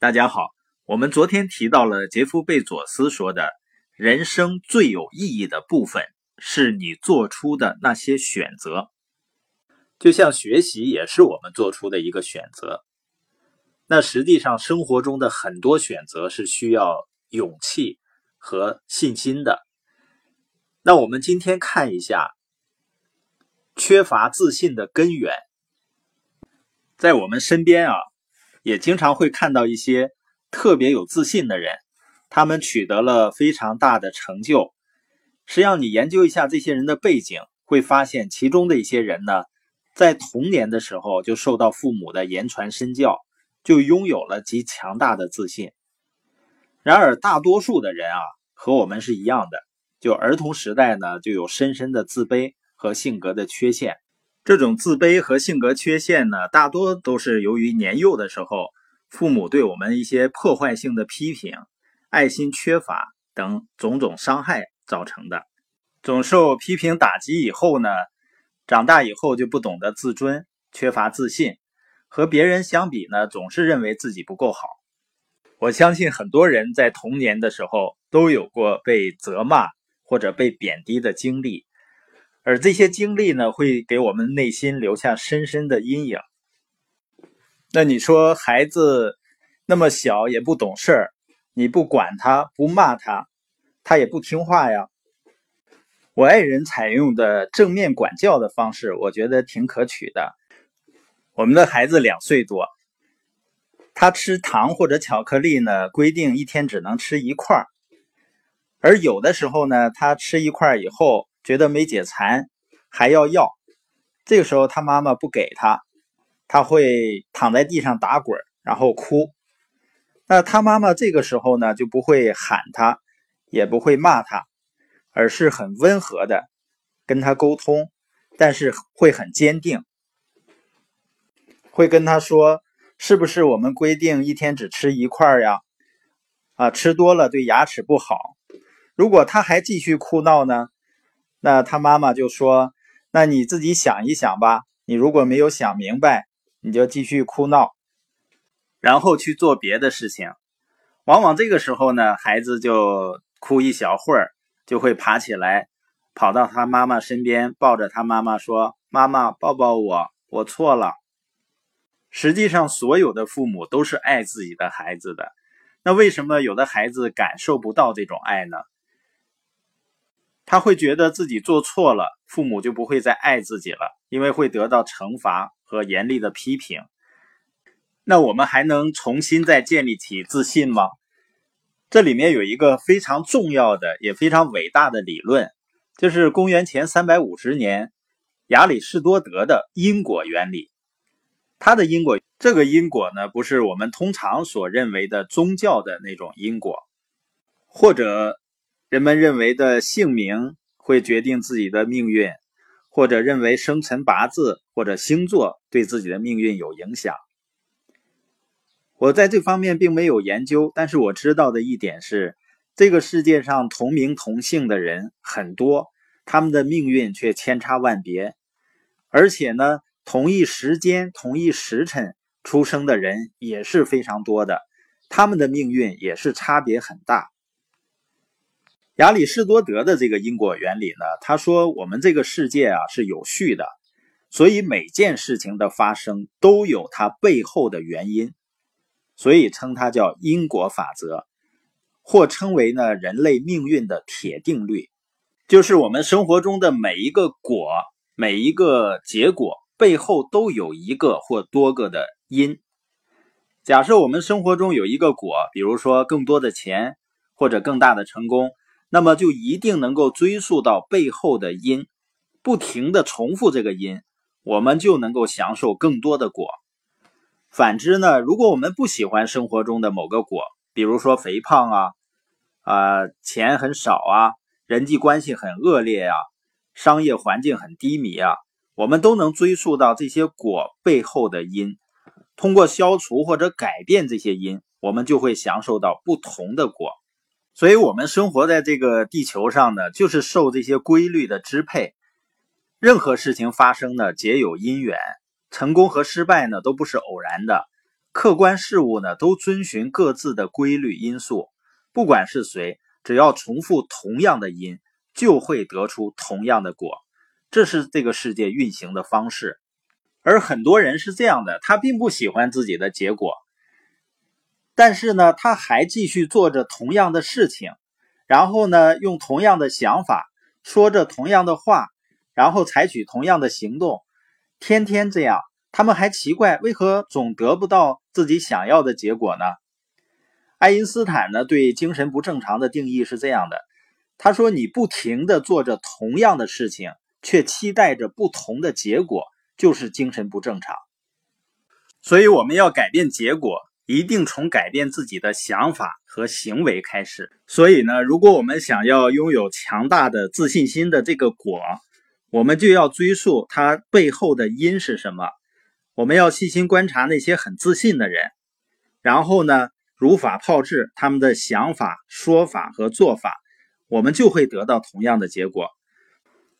大家好，我们昨天提到了杰夫·贝佐斯说的：“人生最有意义的部分是你做出的那些选择。”就像学习也是我们做出的一个选择。那实际上，生活中的很多选择是需要勇气和信心的。那我们今天看一下缺乏自信的根源，在我们身边啊。也经常会看到一些特别有自信的人，他们取得了非常大的成就。实际上，你研究一下这些人的背景，会发现其中的一些人呢，在童年的时候就受到父母的言传身教，就拥有了极强大的自信。然而，大多数的人啊，和我们是一样的，就儿童时代呢，就有深深的自卑和性格的缺陷。这种自卑和性格缺陷呢，大多都是由于年幼的时候父母对我们一些破坏性的批评、爱心缺乏等种种伤害造成的。总受批评打击以后呢，长大以后就不懂得自尊，缺乏自信，和别人相比呢，总是认为自己不够好。我相信很多人在童年的时候都有过被责骂或者被贬低的经历。而这些经历呢，会给我们内心留下深深的阴影。那你说孩子那么小也不懂事儿，你不管他不骂他，他也不听话呀。我爱人采用的正面管教的方式，我觉得挺可取的。我们的孩子两岁多，他吃糖或者巧克力呢，规定一天只能吃一块儿，而有的时候呢，他吃一块以后。觉得没解馋，还要要，这个时候他妈妈不给他，他会躺在地上打滚，然后哭。那他妈妈这个时候呢，就不会喊他，也不会骂他，而是很温和的跟他沟通，但是会很坚定，会跟他说：“是不是我们规定一天只吃一块呀？啊，吃多了对牙齿不好。如果他还继续哭闹呢？”那他妈妈就说：“那你自己想一想吧。你如果没有想明白，你就继续哭闹，然后去做别的事情。往往这个时候呢，孩子就哭一小会儿，就会爬起来，跑到他妈妈身边，抱着他妈妈说：‘妈妈，抱抱我，我错了。’实际上，所有的父母都是爱自己的孩子的。那为什么有的孩子感受不到这种爱呢？”他会觉得自己做错了，父母就不会再爱自己了，因为会得到惩罚和严厉的批评。那我们还能重新再建立起自信吗？这里面有一个非常重要的也非常伟大的理论，就是公元前三百五十年亚里士多德的因果原理。他的因果，这个因果呢，不是我们通常所认为的宗教的那种因果，或者。人们认为的姓名会决定自己的命运，或者认为生辰八字或者星座对自己的命运有影响。我在这方面并没有研究，但是我知道的一点是，这个世界上同名同姓的人很多，他们的命运却千差万别。而且呢，同一时间、同一时辰出生的人也是非常多的，他们的命运也是差别很大。亚里士多德的这个因果原理呢，他说我们这个世界啊是有序的，所以每件事情的发生都有它背后的原因，所以称它叫因果法则，或称为呢人类命运的铁定律，就是我们生活中的每一个果、每一个结果背后都有一个或多个的因。假设我们生活中有一个果，比如说更多的钱或者更大的成功。那么就一定能够追溯到背后的因，不停的重复这个因，我们就能够享受更多的果。反之呢，如果我们不喜欢生活中的某个果，比如说肥胖啊，啊钱很少啊，人际关系很恶劣呀，商业环境很低迷啊，我们都能追溯到这些果背后的因，通过消除或者改变这些因，我们就会享受到不同的果。所以，我们生活在这个地球上呢，就是受这些规律的支配。任何事情发生呢，皆有因缘。成功和失败呢，都不是偶然的，客观事物呢都遵循各自的规律因素，不管是谁，只要重复同样的因，就会得出同样的果。这是这个世界运行的方式。而很多人是这样的，他并不喜欢自己的结果，但是呢，他还继续做着同样的事情，然后呢，用同样的想法，说着同样的话，然后采取同样的行动，天天这样。他们还奇怪为何总得不到自己想要的结果呢？爱因斯坦呢对精神不正常的定义是这样的：他说，你不停的做着同样的事情，却期待着不同的结果，就是精神不正常。所以我们要改变结果，一定从改变自己的想法和行为开始。所以呢，如果我们想要拥有强大的自信心的这个果，我们就要追溯它背后的因是什么。我们要细心观察那些很自信的人，然后呢，如法炮制他们的想法、说法和做法，我们就会得到同样的结果。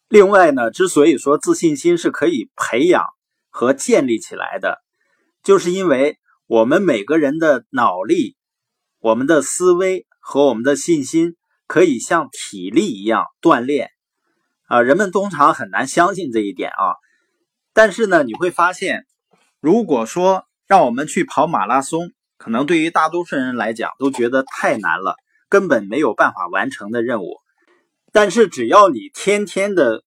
另外呢，之所以说自信心是可以培养和建立起来的，就是因为我们每个人的脑力、我们的思维和我们的信心可以像体力一样锻炼。啊，人们通常很难相信这一点啊，但是呢，你会发现。如果说让我们去跑马拉松，可能对于大多数人来讲都觉得太难了，根本没有办法完成的任务。但是只要你天天的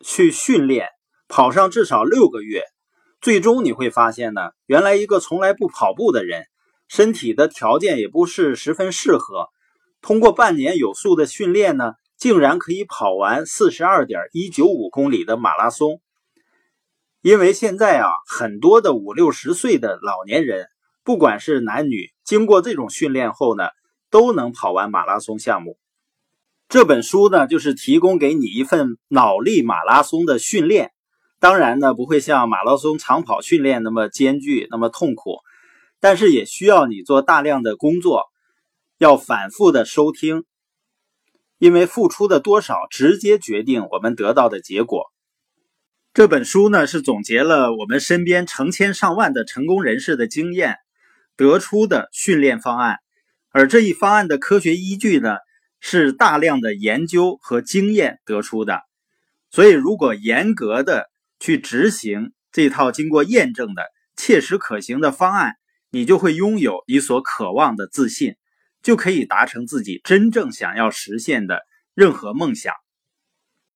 去训练，跑上至少六个月，最终你会发现呢，原来一个从来不跑步的人，身体的条件也不是十分适合，通过半年有素的训练呢，竟然可以跑完四十二点一九五公里的马拉松。因为现在啊，很多的五六十岁的老年人，不管是男女，经过这种训练后呢，都能跑完马拉松项目。这本书呢，就是提供给你一份脑力马拉松的训练。当然呢，不会像马拉松长跑训练那么艰巨、那么痛苦，但是也需要你做大量的工作，要反复的收听，因为付出的多少，直接决定我们得到的结果。这本书呢是总结了我们身边成千上万的成功人士的经验得出的训练方案，而这一方案的科学依据呢是大量的研究和经验得出的。所以，如果严格的去执行这套经过验证的切实可行的方案，你就会拥有你所渴望的自信，就可以达成自己真正想要实现的任何梦想。